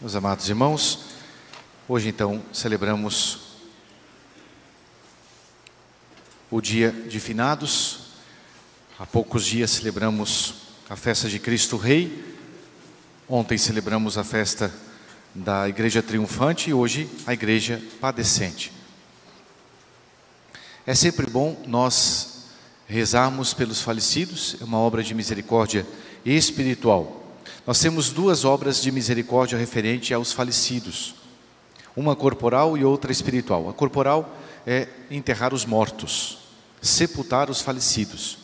Meus amados irmãos, hoje então celebramos o dia de finados. Há poucos dias celebramos a festa de Cristo Rei. Ontem celebramos a festa da Igreja Triunfante e hoje a Igreja Padecente. É sempre bom nós rezarmos pelos falecidos, é uma obra de misericórdia espiritual. Nós temos duas obras de misericórdia referente aos falecidos, uma corporal e outra espiritual. A corporal é enterrar os mortos, sepultar os falecidos.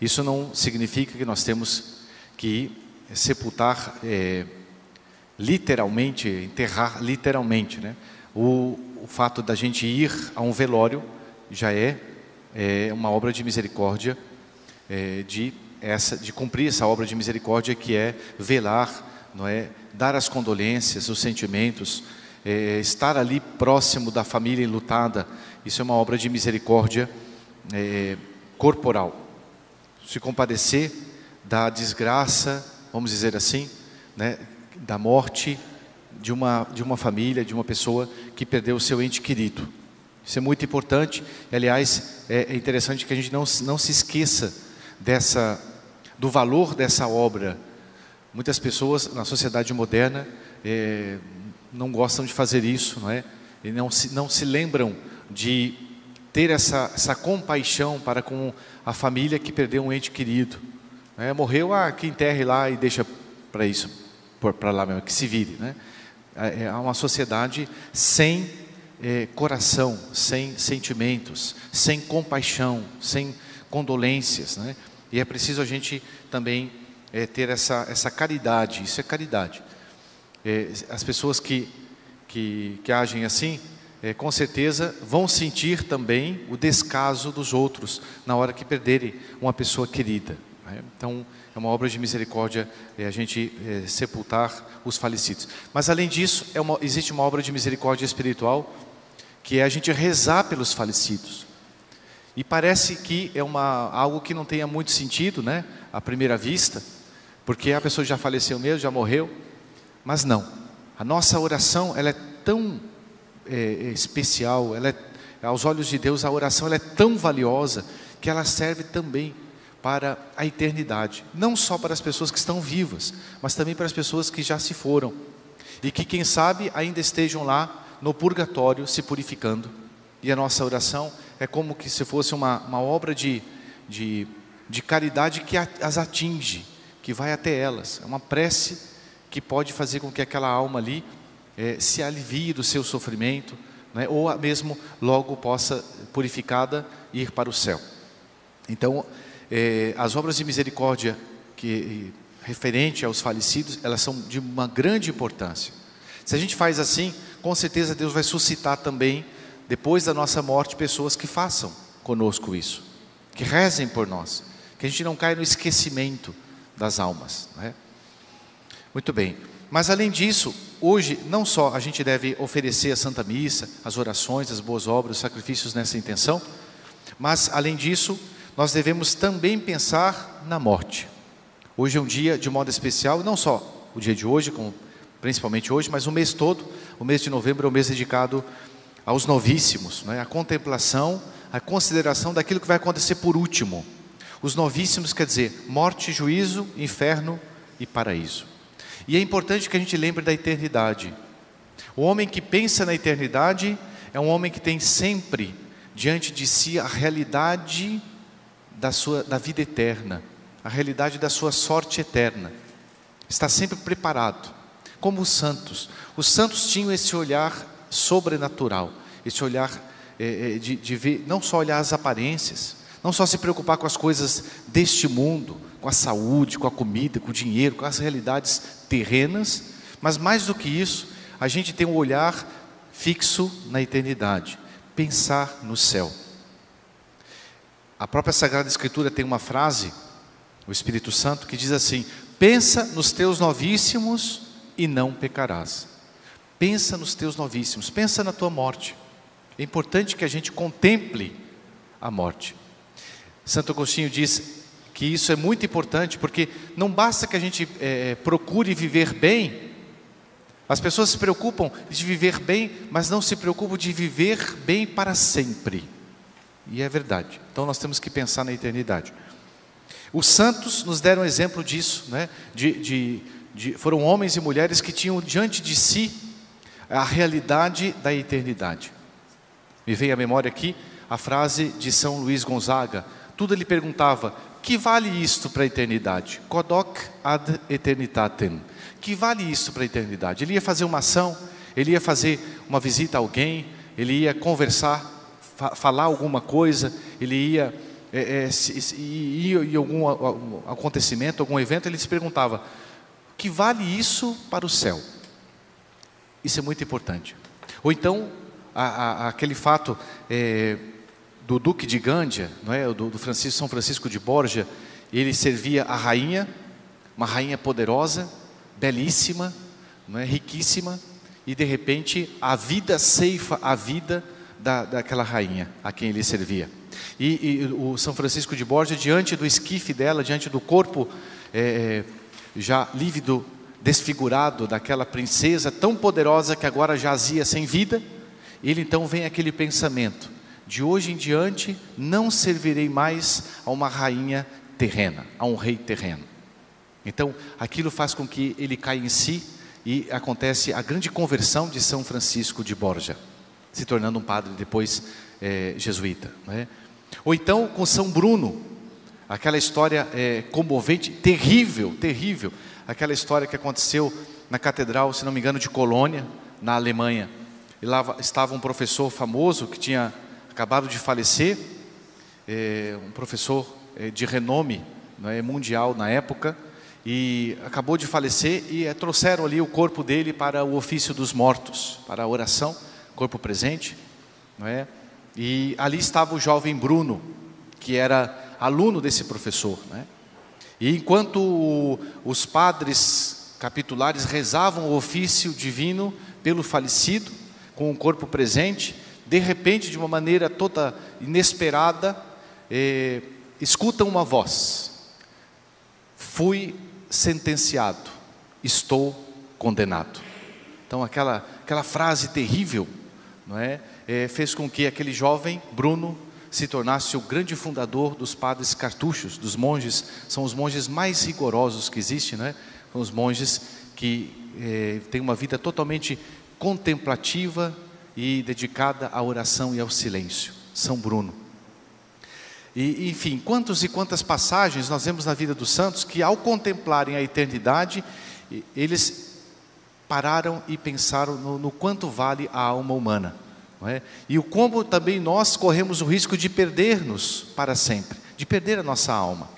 Isso não significa que nós temos que sepultar é, literalmente, enterrar literalmente. Né? O, o fato da gente ir a um velório já é, é uma obra de misericórdia, é, de essa, de cumprir essa obra de misericórdia que é velar, não é, dar as condolências, os sentimentos, é, estar ali próximo da família enlutada. Isso é uma obra de misericórdia é, corporal. Se compadecer da desgraça, vamos dizer assim, né, da morte de uma, de uma família, de uma pessoa que perdeu o seu ente querido. Isso é muito importante. Aliás, é, é interessante que a gente não, não se esqueça dessa do valor dessa obra. Muitas pessoas na sociedade moderna é, não gostam de fazer isso, não é? E não se, não se lembram de ter essa, essa compaixão para com a família que perdeu um ente querido. É, morreu, ah, que enterre lá e deixa para isso, para lá mesmo, que se vire. Né? É, é uma sociedade sem é, coração, sem sentimentos, sem compaixão, sem condolências. Né? E é preciso a gente também é, ter essa, essa caridade, isso é caridade. É, as pessoas que, que, que agem assim, é, com certeza vão sentir também o descaso dos outros na hora que perderem uma pessoa querida. Né? Então, é uma obra de misericórdia é, a gente é, sepultar os falecidos. Mas, além disso, é uma, existe uma obra de misericórdia espiritual que é a gente rezar pelos falecidos. E parece que é uma, algo que não tenha muito sentido, né? À primeira vista, porque a pessoa já faleceu mesmo, já morreu. Mas não. A nossa oração, ela é tão é, é, especial, ela é, aos olhos de Deus, a oração ela é tão valiosa que ela serve também para a eternidade. Não só para as pessoas que estão vivas, mas também para as pessoas que já se foram. E que, quem sabe, ainda estejam lá no purgatório se purificando. E a nossa oração é como que se fosse uma, uma obra de, de, de caridade que as atinge, que vai até elas. É uma prece que pode fazer com que aquela alma ali é, se alivie do seu sofrimento, né, ou mesmo logo possa, purificada, ir para o céu. Então, é, as obras de misericórdia que referente aos falecidos, elas são de uma grande importância. Se a gente faz assim, com certeza Deus vai suscitar também depois da nossa morte, pessoas que façam conosco isso, que rezem por nós, que a gente não caia no esquecimento das almas. Né? Muito bem, mas além disso, hoje não só a gente deve oferecer a Santa Missa, as orações, as boas obras, os sacrifícios nessa intenção, mas além disso, nós devemos também pensar na morte. Hoje é um dia de modo especial, não só o dia de hoje, como principalmente hoje, mas o mês todo, o mês de novembro é o mês dedicado aos novíssimos, né? a contemplação, a consideração daquilo que vai acontecer por último. Os novíssimos quer dizer morte, juízo, inferno e paraíso. E é importante que a gente lembre da eternidade. O homem que pensa na eternidade é um homem que tem sempre diante de si a realidade da sua da vida eterna, a realidade da sua sorte eterna. Está sempre preparado, como os santos. Os santos tinham esse olhar sobrenatural, esse olhar é, de, de ver, não só olhar as aparências, não só se preocupar com as coisas deste mundo, com a saúde, com a comida, com o dinheiro, com as realidades terrenas, mas mais do que isso, a gente tem um olhar fixo na eternidade, pensar no céu. A própria Sagrada Escritura tem uma frase, o Espírito Santo, que diz assim: Pensa nos teus novíssimos e não pecarás. Pensa nos teus novíssimos, pensa na tua morte. É importante que a gente contemple a morte. Santo Agostinho diz que isso é muito importante, porque não basta que a gente é, procure viver bem, As pessoas se preocupam de viver bem, mas não se preocupam de viver bem para sempre. E é verdade. Então nós temos que pensar na eternidade. Os santos nos deram exemplo disso, né? De, de, de, foram homens e mulheres que tinham diante de si a realidade da eternidade. Me veio à memória aqui a frase de São Luís Gonzaga. Tudo ele perguntava: que vale isto para a eternidade? Codoc ad eternitatem que vale isso para a eternidade? Ele ia fazer uma ação, ele ia fazer uma visita a alguém, ele ia conversar, fa falar alguma coisa, ele ia é, é, ir em algum acontecimento, algum evento, ele se perguntava: que vale isso para o céu? Isso é muito importante. Ou então, a, a, aquele fato é, do Duque de Gândia, não é? do, do Francisco, São Francisco de Borja, ele servia a rainha, uma rainha poderosa, belíssima, não é? riquíssima, e de repente a vida ceifa a vida da, daquela rainha a quem ele servia. E, e, o São Francisco de Borja, diante do esquife dela, diante do corpo é, já lívido, desfigurado daquela princesa tão poderosa que agora jazia sem vida, ele então vem aquele pensamento: de hoje em diante não servirei mais a uma rainha terrena, a um rei terreno. Então, aquilo faz com que ele caia em si e acontece a grande conversão de São Francisco de Borja, se tornando um padre depois é, jesuíta. Né? Ou então com São Bruno, aquela história é, comovente, terrível, terrível, aquela história que aconteceu na catedral, se não me engano, de Colônia, na Alemanha. E lá estava um professor famoso que tinha acabado de falecer, é, um professor é, de renome é, mundial na época, e acabou de falecer e é, trouxeram ali o corpo dele para o ofício dos mortos, para a oração, corpo presente, não é? E ali estava o jovem Bruno, que era aluno desse professor, né? E enquanto o, os padres capitulares rezavam o ofício divino pelo falecido, com o corpo presente, de repente, de uma maneira toda inesperada, eh, escutam uma voz: Fui sentenciado, estou condenado. Então aquela, aquela frase terrível, não é? é? fez com que aquele jovem Bruno se tornasse o grande fundador dos padres cartuchos, dos monges, são os monges mais rigorosos que existem, não é? São os monges que é, têm uma vida totalmente contemplativa e dedicada à oração e ao silêncio. São Bruno. E, enfim, quantas e quantas passagens nós vemos na vida dos santos que, ao contemplarem a eternidade, eles pararam e pensaram no, no quanto vale a alma humana. É? E o como também nós corremos o risco de perder-nos para sempre, de perder a nossa alma.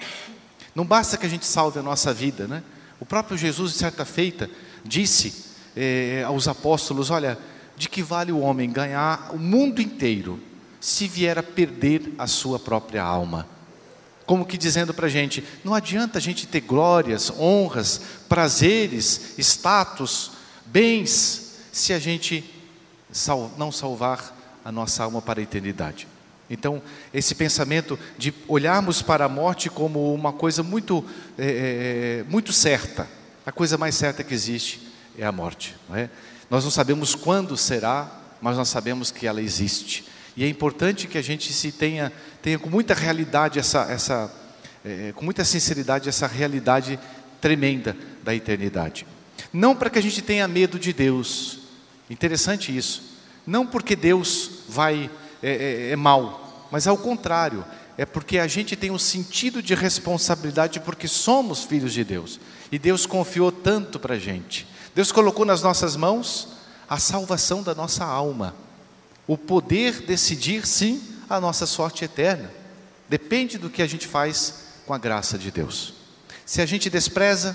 Não basta que a gente salve a nossa vida, né? O próprio Jesus, de certa feita, disse eh, aos apóstolos: Olha, de que vale o homem ganhar o mundo inteiro se vier a perder a sua própria alma. Como que dizendo para a gente: não adianta a gente ter glórias, honras, prazeres, status, bens, se a gente não salvar a nossa alma para a eternidade. Então, esse pensamento de olharmos para a morte como uma coisa muito, é, muito certa, a coisa mais certa que existe é a morte. Não é? Nós não sabemos quando será, mas nós sabemos que ela existe. E é importante que a gente se tenha, tenha com muita realidade essa, essa é, com muita sinceridade essa realidade tremenda da eternidade. Não para que a gente tenha medo de Deus. Interessante isso. Não porque Deus vai é, é, é mal, mas ao contrário, é porque a gente tem um sentido de responsabilidade porque somos filhos de Deus. E Deus confiou tanto para a gente. Deus colocou nas nossas mãos a salvação da nossa alma o poder decidir, sim, a nossa sorte eterna. Depende do que a gente faz com a graça de Deus. Se a gente despreza,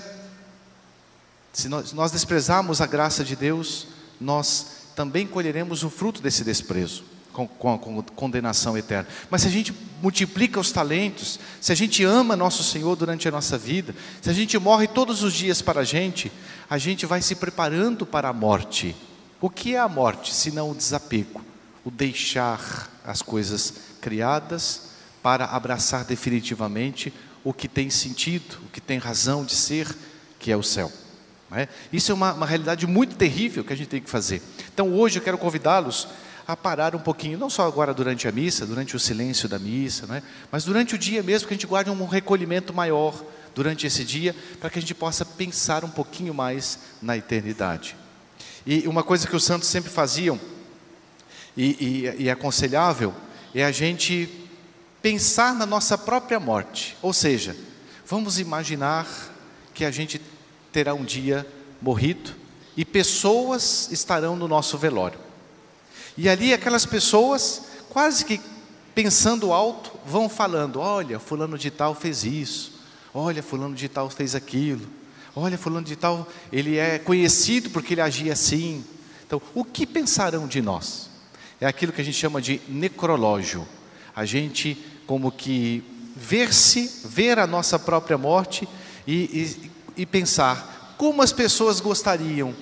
se nós, desprezarmos a graça de Deus, nós também colheremos o fruto desse desprezo, com, com, com condenação eterna. Mas se a gente multiplica os talentos, se a gente ama nosso Senhor durante a nossa vida, se a gente morre todos os dias para a gente, a gente vai se preparando para a morte. O que é a morte, se não o desapego? o deixar as coisas criadas para abraçar definitivamente o que tem sentido, o que tem razão de ser, que é o céu. É? Isso é uma, uma realidade muito terrível que a gente tem que fazer. Então hoje eu quero convidá-los a parar um pouquinho, não só agora durante a missa, durante o silêncio da missa, é? mas durante o dia mesmo, que a gente guarde um recolhimento maior durante esse dia, para que a gente possa pensar um pouquinho mais na eternidade. E uma coisa que os santos sempre faziam, e, e, e é aconselhável, é a gente pensar na nossa própria morte. Ou seja, vamos imaginar que a gente terá um dia morrido e pessoas estarão no nosso velório. E ali aquelas pessoas, quase que pensando alto, vão falando: olha, fulano de tal fez isso, olha, fulano de tal fez aquilo, olha, fulano de tal, ele é conhecido porque ele agia assim. Então, o que pensarão de nós? É aquilo que a gente chama de necrológio. A gente como que ver-se, ver a nossa própria morte e, e, e pensar como as pessoas gostariam,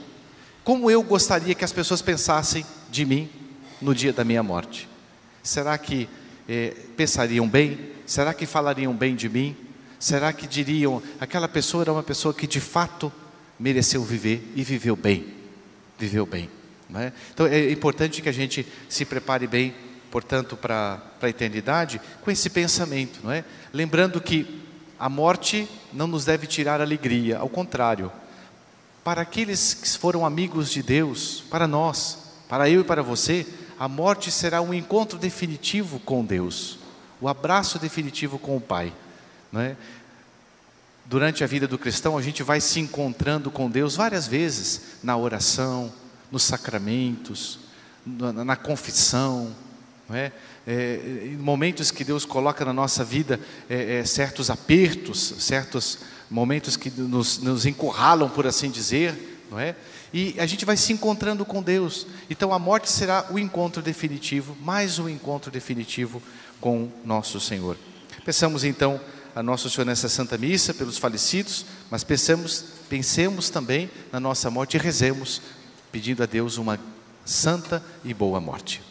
como eu gostaria que as pessoas pensassem de mim no dia da minha morte. Será que eh, pensariam bem? Será que falariam bem de mim? Será que diriam aquela pessoa era uma pessoa que de fato mereceu viver e viveu bem? Viveu bem. É? Então é importante que a gente se prepare bem portanto, para a eternidade, com esse pensamento, não é? Lembrando que a morte não nos deve tirar alegria, ao contrário. Para aqueles que foram amigos de Deus, para nós, para eu e para você, a morte será um encontro definitivo com Deus, o abraço definitivo com o Pai, não é? Durante a vida do cristão, a gente vai se encontrando com Deus várias vezes, na oração, nos sacramentos, na, na confissão, não é? É, em momentos que Deus coloca na nossa vida é, é, certos apertos, certos momentos que nos, nos encurralam, por assim dizer, não é? E a gente vai se encontrando com Deus. Então a morte será o encontro definitivo, mais um encontro definitivo com nosso Senhor. Pensamos então a Nosso Senhor nessa Santa Missa pelos falecidos, mas pensemos, pensemos também na nossa morte e rezemos, pedindo a Deus uma santa e boa morte.